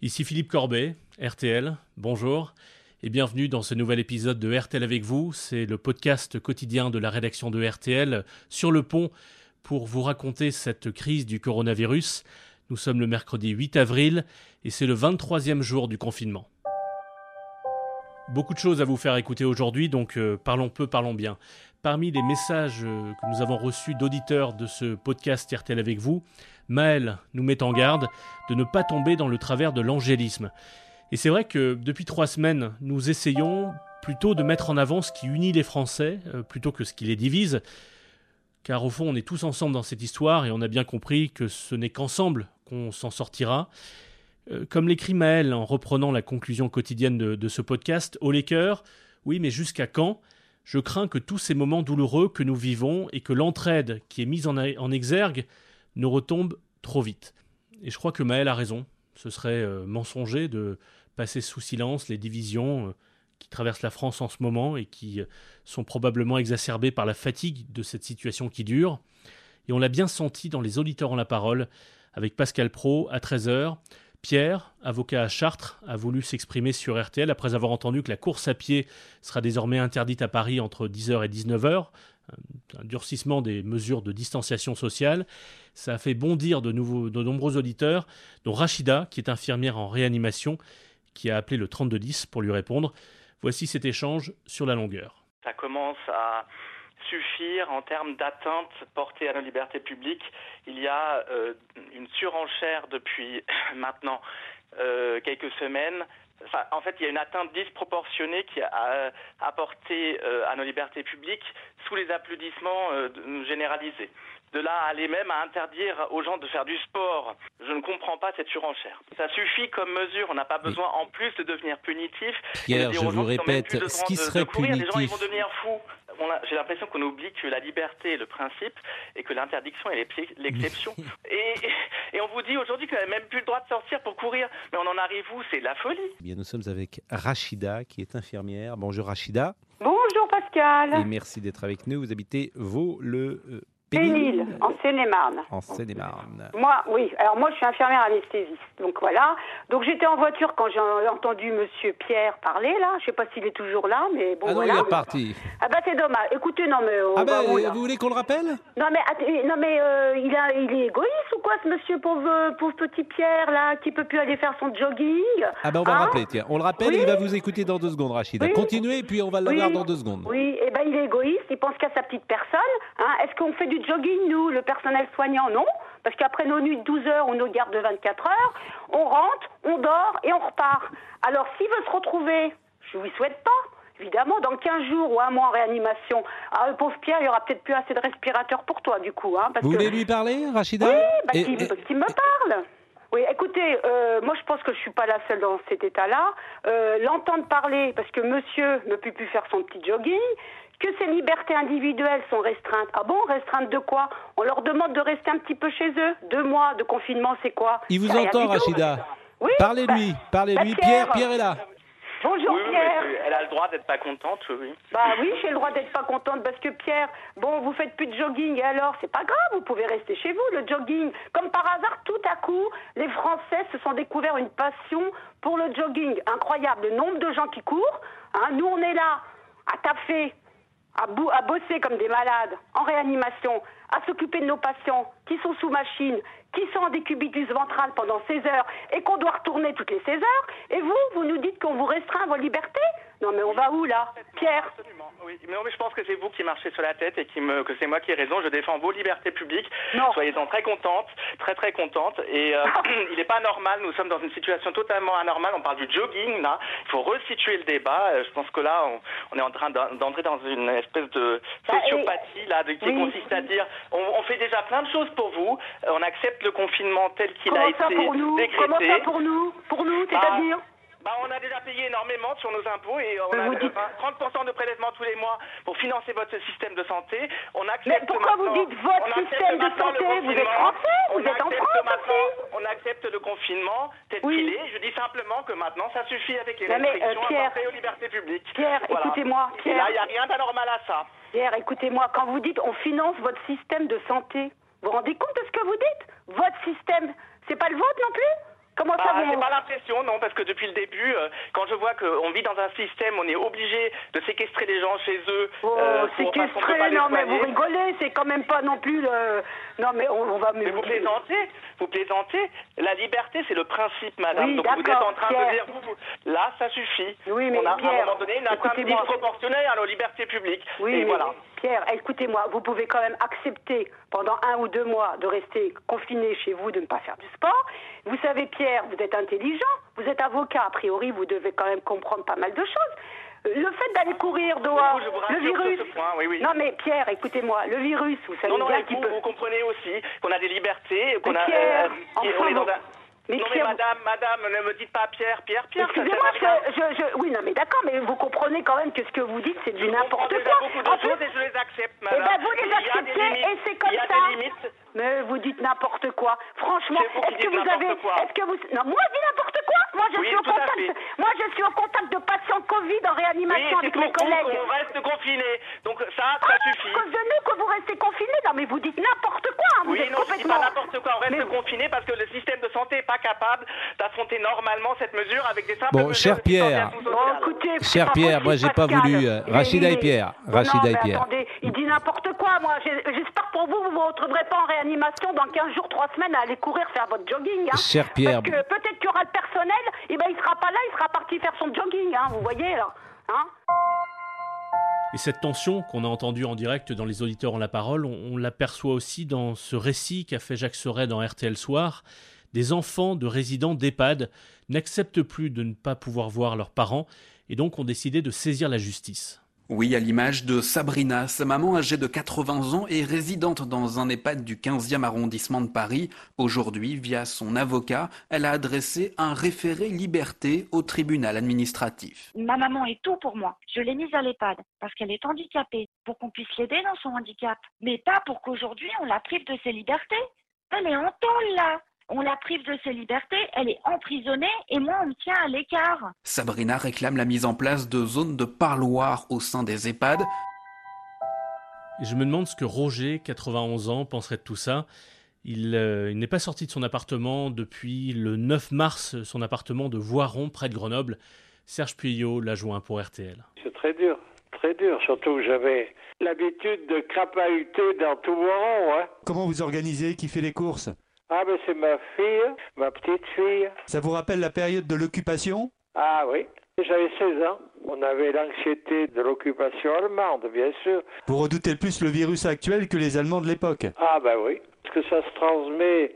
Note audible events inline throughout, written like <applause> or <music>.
Ici Philippe Corbet, RTL, bonjour et bienvenue dans ce nouvel épisode de RTL avec vous. C'est le podcast quotidien de la rédaction de RTL sur le pont pour vous raconter cette crise du coronavirus. Nous sommes le mercredi 8 avril et c'est le 23e jour du confinement. Beaucoup de choses à vous faire écouter aujourd'hui, donc euh, parlons peu, parlons bien. Parmi les messages euh, que nous avons reçus d'auditeurs de ce podcast RTL avec vous, Maël nous met en garde de ne pas tomber dans le travers de l'angélisme. Et c'est vrai que depuis trois semaines, nous essayons plutôt de mettre en avant ce qui unit les Français euh, plutôt que ce qui les divise. Car au fond, on est tous ensemble dans cette histoire et on a bien compris que ce n'est qu'ensemble qu'on s'en sortira. Euh, comme l'écrit Maël en reprenant la conclusion quotidienne de, ce podcast, au cœurs, oui, mais jusqu'à quand? Je crains que tous ces moments douloureux que nous vivons et que l'entraide qui est mise en, en, exergue ne retombe trop vite. Et je crois que Maël a raison. Ce serait euh, mensonger de passer sous silence les divisions euh, qui traversent la France en ce moment et qui sont probablement exacerbées par la fatigue de cette situation qui dure. Et on l'a bien senti dans les auditeurs en la parole avec Pascal Pro à 13h. Pierre, avocat à Chartres, a voulu s'exprimer sur RTL après avoir entendu que la course à pied sera désormais interdite à Paris entre 10h et 19h, un durcissement des mesures de distanciation sociale. Ça a fait bondir de, nouveaux, de nombreux auditeurs, dont Rachida, qui est infirmière en réanimation, qui a appelé le 3210 pour lui répondre. Voici cet échange sur la longueur. Ça commence à suffire en termes d'atteinte portée à nos libertés publiques. Il y a euh, une surenchère depuis <coughs> maintenant euh, quelques semaines. en fait, il y a une atteinte disproportionnée qui a apporté euh, à nos libertés publiques sous les applaudissements généralisés de là à aller même à interdire aux gens de faire du sport. Je ne comprends pas cette surenchère. Ça suffit comme mesure. On n'a pas besoin en plus de devenir punitif. Pierre, je vous répète, ce qui serait punitif. Les gens ils vont devenir fous j'ai l'impression qu'on oublie que la liberté est le principe et que l'interdiction est l'exception. <laughs> et, et, on vous dit aujourd'hui qu'on n'a même plus le droit de sortir pour courir. Mais on en arrive où? C'est la folie. Eh bien, nous sommes avec Rachida, qui est infirmière. Bonjour Rachida. Bonjour Pascal. Et merci d'être avec nous. Vous habitez Vaux, le euh, Pénil, en Seine-et-Marne. En Seine-et-Marne. Moi, oui. Alors moi, je suis infirmière anesthésiste. Donc voilà. Donc j'étais en voiture quand j'ai entendu Monsieur Pierre parler là. Je sais pas s'il est toujours là, mais bon ah non, voilà. il est parti. Ah bah c'est dommage. Écoutez, non mais. ah bah, vous voulez qu'on le rappelle? Non mais non mais euh, il a il est égoïste ou quoi ce Monsieur pauvre pauvre petit Pierre là qui peut plus aller faire son jogging? Ah bah on va hein? rappeler. Tiens, on le rappelle et il va vous écouter dans deux secondes, Rachida. Continuez et puis on va le voir dans deux secondes. Oui. Et eh ben il est égoïste. Il pense qu'à sa petite personne. Hein. Est-ce qu'on fait du jogging, nous, le personnel soignant Non, parce qu'après nos nuits de 12 heures ou nos gardes de 24 heures, on rentre, on dort et on repart. Alors s'il veut se retrouver, je ne lui souhaite pas. Évidemment, dans 15 jours ou un mois en réanimation, ah, pauvre Pierre, il n'y aura peut-être plus assez de respirateurs pour toi, du coup. Hein, Vous voulez lui parler, Rachida Oui, bah, qu'il me parle. Oui, écoutez, euh, moi je pense que je suis pas la seule dans cet état-là. Euh, L'entendre parler, parce que monsieur ne peut plus faire son petit jogging, que ces libertés individuelles sont restreintes. Ah bon, restreintes de quoi? On leur demande de rester un petit peu chez eux. Deux mois de confinement, c'est quoi? Il vous entend, Rachida. Oui. Parlez-lui, bah, parlez-lui. Bah, Pierre, Pierre est là. Bonjour Pierre. elle a le droit d'être pas contente, oui. Bah oui, j'ai le droit d'être pas contente parce que Pierre, bon, vous faites plus de jogging et alors, c'est pas grave, vous pouvez rester chez vous, le jogging. Comme par hasard, tout à coup, les Français se sont découverts une passion pour le jogging. Incroyable, le nombre de gens qui courent. Hein. Nous, on est là, à taffer, à, bosser comme des malades, en réanimation, à s'occuper de nos patients qui sont sous machine, qui sont en décubitus ventral pendant 16 heures et qu'on doit retourner toutes les 16 heures. Et vous, vous nous dites qu'on vous restreint vos libertés Non mais on va où là Pierre Absolument, oui. Mais, non, mais je pense que c'est vous qui marchez sur la tête et qui me, que c'est moi qui ai raison. Je défends vos libertés publiques. Soyez-en très contente, très très contente. Et euh, <clears throat> il n'est pas normal, nous sommes dans une situation totalement anormale. On parle du jogging là. Il faut resituer le débat. Euh, je pense que là, on, est en train d'entrer dans une espèce de bah, sociopathie là, qui consiste à dire on, on fait déjà plein de choses pour vous. Euh, on accepte le confinement tel qu'il a été pour nous? Décrété. Comment ça pour nous? Pour nous, bah, c'est-à-dire? Bah, on a déjà payé énormément sur nos impôts et on a 30% de prélèvements tous les mois pour financer votre système de santé. On accepte Mais pourquoi vous dites votre système de santé Vous êtes français Vous êtes en France On accepte le confinement tel qu'il est. Je dis simplement que maintenant, ça suffit avec les restrictions euh, Pierre, aux libertés publiques. Pierre, écoutez-moi. Pierre. là, il n'y a rien d'anormal à ça. Pierre, écoutez-moi. Quand vous dites on finance votre système de santé, vous vous rendez compte de ce que vous dites? Votre système, c'est pas le vôtre non plus? Comment bah, ça vous J'ai pas l'impression, non, parce que depuis le début, euh, quand je vois qu'on vit dans un système, on est obligé de séquestrer les gens chez eux. Oh, euh, pas les non mais vous rigolez, c'est quand même pas non plus le... Non mais on, on va... Mais vous plaisantez, vous plaisantez. La liberté, c'est le principe, madame. Oui, Donc vous êtes en train Pierre. de dire, vous, vous- là, ça suffit. Oui, mais on a à Pierre, un moment donné une atteinte disproportionnée à nos libertés publiques. Oui, Et mais voilà. Pierre, écoutez-moi, vous pouvez quand même accepter pendant un ou deux mois de rester confiné chez vous, de ne pas faire du sport. Vous savez, Pierre, vous êtes intelligent, vous êtes avocat, a priori, vous devez quand même comprendre pas mal de choses. Euh, Le fait d'aller courir dehors, je vous le virus. ce point, oui, oui. Non mais Pierre, écoutez-moi, le virus, vous savez Non, non, bien mais qu'il vous, peut. vous comprenez aussi qu'on a des libertés, qu'on a. Pierre, euh, et enfin, on est dans un- Mais non, mais madame, madame, ne me dites pas Pierre, Pierre, Pierre, Excusez-moi, je, je, je- oui, non, mais d'accord, mais vous comprenez quand même que ce que vous dites, c'est du n'importe quoi. beaucoup de En plus- et je les accepte, Eh madame. ben, vous les acceptez limites. et c'est comme Il y a ça. des limites. Mais vous dites n'importe quoi. Franchement, est-ce que vous avez, est-ce que vous, non, moi je dis n'importe quoi. Moi je Oui, suis au contact, fait. moi je suis au contact de patients Covid en Oui, réanimation c'est avec mes vous collègues. qu'on reste confinés. Donc ça, Ah, ça à suffit. cause de nous que vous restez confinés. Non, mais vous dites n'importe quoi. Vous Oui, êtes non, je dis complètement. pas n'importe quoi. On reste Mais- confinés parce que le système de santé n'est pas capable d'affronter normalement cette mesure avec des simples Bon, cher Pierre. Bon, sociale. écoutez, c'est Cher pas Pierre, possible, moi, j'ai pas voulu, euh, Rachida et Pierre, Rachida et Pierre. Attendez, il dit n'importe quoi. Moi, j'espère pour vous, vous vous retrouverez pas en réanimation dans 15 jours, 3 semaines à aller courir faire votre jogging. Hein. Cher Pierre. Parce que peut-être qu'il y aura le personnel, et ben il sera pas là, il sera parti faire son jogging. Hein, vous voyez là. Hein Et cette tension qu'on a entendue en direct dans Les auditeurs ont la parole, on, on l'aperçoit aussi dans ce récit qu'a fait Jacques Serret dans RTL Soir. Des enfants de résidents d'EHPAD n'acceptent plus de ne pas pouvoir voir leurs parents et donc ont décidé de saisir la justice. Oui, à l'image de Sabrina, sa maman âgée de 80 ans et résidente dans un EHPAD du 15e arrondissement de Paris. Aujourd'hui, via son avocat, elle a adressé un référé liberté au tribunal administratif. Ma maman est tout pour moi. Je l'ai mise à l'EHPAD parce qu'elle est handicapée, pour qu'on puisse l'aider dans son handicap. Mais pas pour qu'aujourd'hui on la prive de ses libertés. Elle est en là. On la prive de ses libertés, elle est emprisonnée et moi on me tient à l'écart. Sabrina réclame la mise en place de zones de parloir au sein des EHPAD. Et je me demande ce que Roger, 91 ans, penserait de tout ça. Il, euh, il n'est pas sorti de son appartement depuis le 9 mars, son appartement de Voiron, près de Grenoble. Serge Puyot l'a joint pour RTL. C'est très dur, très dur. Surtout que j'avais l'habitude de crapahuter dans tout mon rond. Hein. Comment vous organisez Qui fait les courses? Ah, ben c'est ma fille, ma petite fille. Ça vous rappelle la période de l'occupation? Ah oui, j'avais 16 ans. On avait l'anxiété de l'occupation allemande, bien sûr. Vous redoutez plus le virus actuel que les Allemands de l'époque Ah ben oui, parce que ça se transmet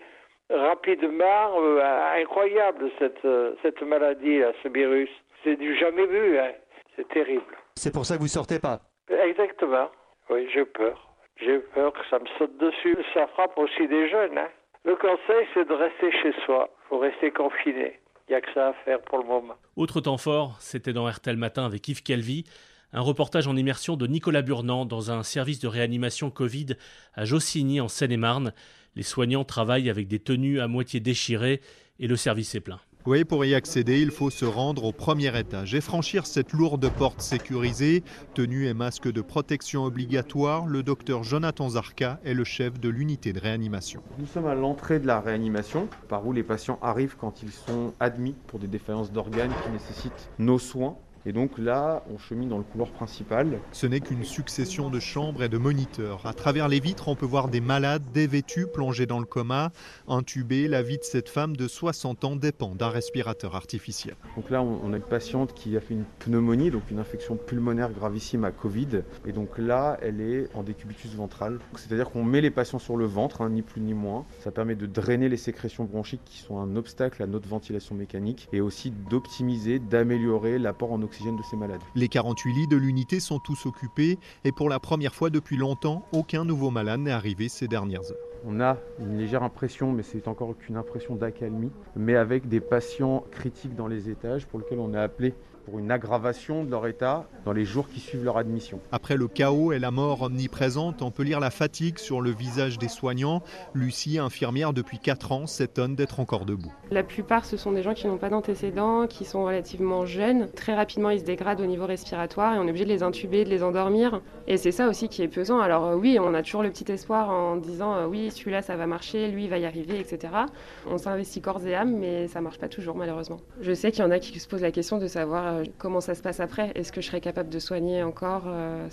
rapidement, euh, incroyable cette, euh, cette maladie, là, ce virus. C'est du jamais vu, hein. c'est terrible. C'est pour ça que vous sortez pas. Exactement, oui, j'ai peur. J'ai peur que ça me saute dessus. Ça frappe aussi des jeunes. Hein. Le conseil, c'est de rester chez soi. Il faut rester confiné. Il n'y a que ça à faire pour le moment. Autre temps fort, c'était dans RTL Matin avec Yves Calvi, un reportage en immersion de Nicolas Burnand dans un service de réanimation Covid à Jossigny en Seine-et-Marne. Les soignants travaillent avec des tenues à moitié déchirées et le service est plein. Oui, pour y accéder, il faut se rendre au premier étage et franchir cette lourde porte sécurisée. Tenue et masque de protection obligatoire, le docteur Jonathan Zarka est le chef de l'unité de réanimation. Nous sommes à l'entrée de la réanimation, par où les patients arrivent quand ils sont admis pour des défaillances d'organes qui nécessitent nos soins. Et donc là, on chemine dans le couloir principal. Ce n'est qu'une succession de chambres et de moniteurs. À travers les vitres, on peut voir des malades dévêtus, plongés dans le coma. Intubés, la vie de cette femme de 60 ans dépend d'un respirateur artificiel. Donc là, on a une patiente qui a fait une pneumonie, donc une infection pulmonaire gravissime à Covid. Et donc là, elle est en décubitus ventral. C'est-à-dire qu'on met les patients sur le ventre, hein, ni plus ni moins. Ça permet de drainer les sécrétions bronchiques qui sont un obstacle à notre ventilation mécanique et aussi d'optimiser, d'améliorer l'apport en oxygène de ces malades. Les 48 lits de l'unité sont tous occupés et pour la première fois depuis longtemps, aucun nouveau malade n'est arrivé ces dernières heures. On a une légère impression, mais c'est encore qu'une impression d'accalmie, mais avec des patients critiques dans les étages pour lesquels on a appelé pour une aggravation de leur état dans les jours qui suivent leur admission. Après le chaos et la mort omniprésente, on peut lire la fatigue sur le visage des soignants. Lucie, infirmière depuis 4 ans, s'étonne d'être encore debout. La plupart, ce sont des gens qui n'ont pas d'antécédents, qui sont relativement jeunes. Très rapidement, ils se dégradent au niveau respiratoire et on est obligé de les intuber, de les endormir. Et c'est ça aussi qui est pesant. Alors euh, oui, on a toujours le petit espoir en disant euh, oui, celui-là, ça va marcher, lui, il va y arriver, etc. On s'investit corps et âme, mais ça marche pas toujours, malheureusement. Je sais qu'il y en a qui se posent la question de savoir euh, comment ça se passe après? Est-ce que je serais capable de soigner encore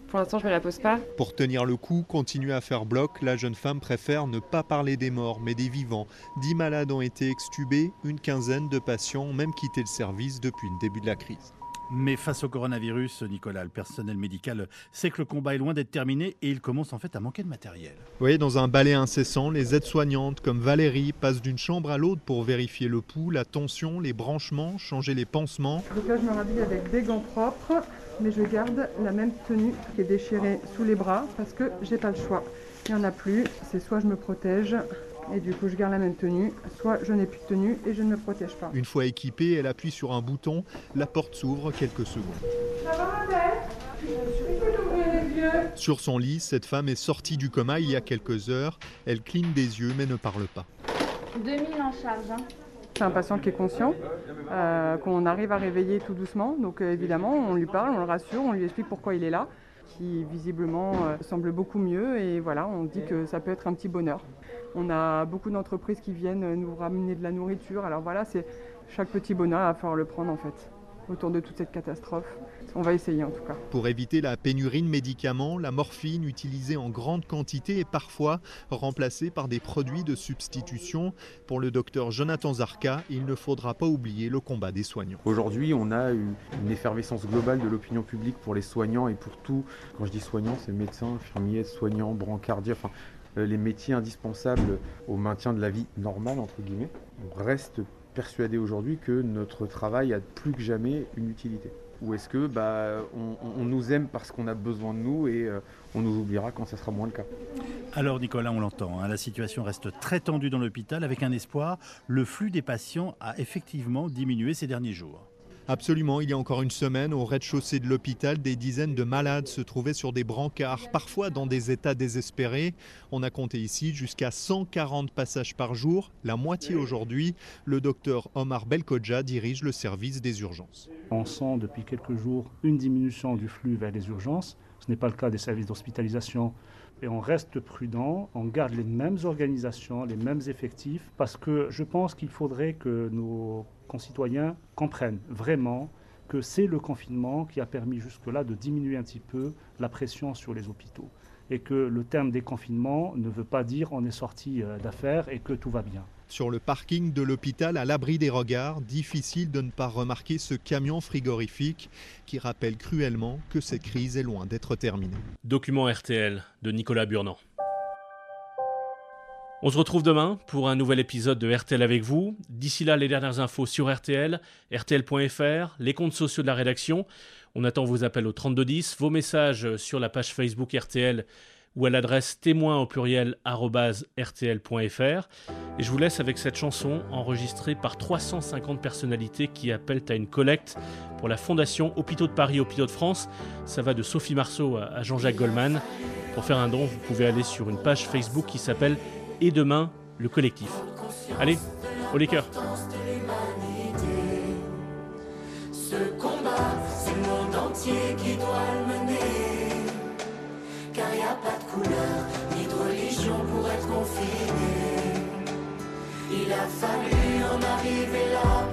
Pour l'instant, je me la pose pas. Pour tenir le coup, continuer à faire bloc, la jeune femme préfère ne pas parler des morts, mais des vivants. Dix malades ont été extubés, une quinzaine de patients ont même quitté le service depuis le début de la crise. Mais face au coronavirus, Nicolas, le personnel médical sait que le combat est loin d'être terminé et il commence en fait à manquer de matériel. Oui, dans un balai incessant, les aides-soignantes comme Valérie passent d'une chambre à l'autre pour vérifier le pouls, la tension, les branchements, changer les pansements. Donc là, je me rhabille avec des gants propres, mais je garde la même tenue qui est déchirée sous les bras parce que j'ai pas le choix. Il n'y en a plus, c'est soit je me protège, et du coup, je garde la même tenue. Soit je n'ai plus de tenue et je ne me protège pas. Une fois équipée, elle appuie sur un bouton. La porte s'ouvre quelques secondes. Ça va, les yeux. Sur son lit, cette femme est sortie du coma il y a quelques heures. Elle cligne des yeux mais ne parle pas. 2000 en charge. Hein. C'est un patient qui est conscient, euh, qu'on arrive à réveiller tout doucement. Donc euh, évidemment, on lui parle, on le rassure, on lui explique pourquoi il est là qui visiblement euh, semble beaucoup mieux et voilà, on dit que ça peut être un petit bonheur. On a beaucoup d'entreprises qui viennent nous ramener de la nourriture. Alors voilà, c'est chaque petit bonheur à falloir le prendre en fait autour de toute cette catastrophe. On va essayer en tout cas. Pour éviter la pénurie de médicaments, la morphine utilisée en grande quantité est parfois remplacée par des produits de substitution. Pour le docteur Jonathan Zarka, il ne faudra pas oublier le combat des soignants. Aujourd'hui, on a une, effervescence globale de l'opinion publique pour les soignants et pour tout. Quand je dis soignants, c'est médecins, infirmiers, soignants, brancardiers, enfin les métiers indispensables au maintien de la vie normale, entre guillemets. On reste persuadé aujourd'hui que notre travail a plus que jamais une utilité Ou est-ce que bah, on, nous aime parce qu'on a besoin de nous et euh, on nous oubliera quand ça sera moins le cas Alors Nicolas, on l'entend, hein, la situation reste très tendue dans l'hôpital avec un espoir, le flux des patients a effectivement diminué ces derniers jours. Absolument, il y a encore une semaine, au rez-de-chaussée de l'hôpital, des dizaines de malades se trouvaient sur des brancards, parfois dans des états désespérés. On a compté ici jusqu'à 140 passages par jour, la moitié aujourd'hui. Le docteur Omar Belkodja dirige le service des urgences. On sent depuis quelques jours une diminution du flux vers les urgences. Ce n'est pas le cas des services d'hospitalisation et on reste prudent, on garde les mêmes organisations, les mêmes effectifs, parce que je pense qu'il faudrait que nos concitoyens comprennent vraiment que c'est le confinement qui a permis jusque-là de diminuer un petit peu la pression sur les hôpitaux. Et que le terme déconfinement ne veut pas dire on est sorti euh, d'affaires et que tout va bien. Sur le parking de l'hôpital, à l'abri des regards, difficile de ne pas remarquer ce camion frigorifique qui rappelle cruellement que cette crise est loin d'être terminée. Document RTL de Nicolas Burnand. On se retrouve demain pour un nouvel épisode de RTL avec vous. D'ici là, les dernières infos sur RTL, RTL.fr, les comptes sociaux de la rédaction. On attend vos appels au 3210, vos messages sur la page Facebook RTL ou à l'adresse témoin au pluriel rtl.fr. Et je vous laisse avec cette chanson enregistrée par 350 personnalités qui appellent à une collecte pour la Fondation Hôpitaux de Paris, Hôpitaux de France. Ça va de Sophie Marceau à Jean-Jacques Goldman. Pour faire un don, vous pouvez aller sur une page Facebook qui s'appelle Et demain, le collectif. Allez, au les cœurs Ce combat, c'est le monde entier qui doit le mener. Car il n'y a pas de couleur, ni de religion pour être confiné. Il a fallu en arriver là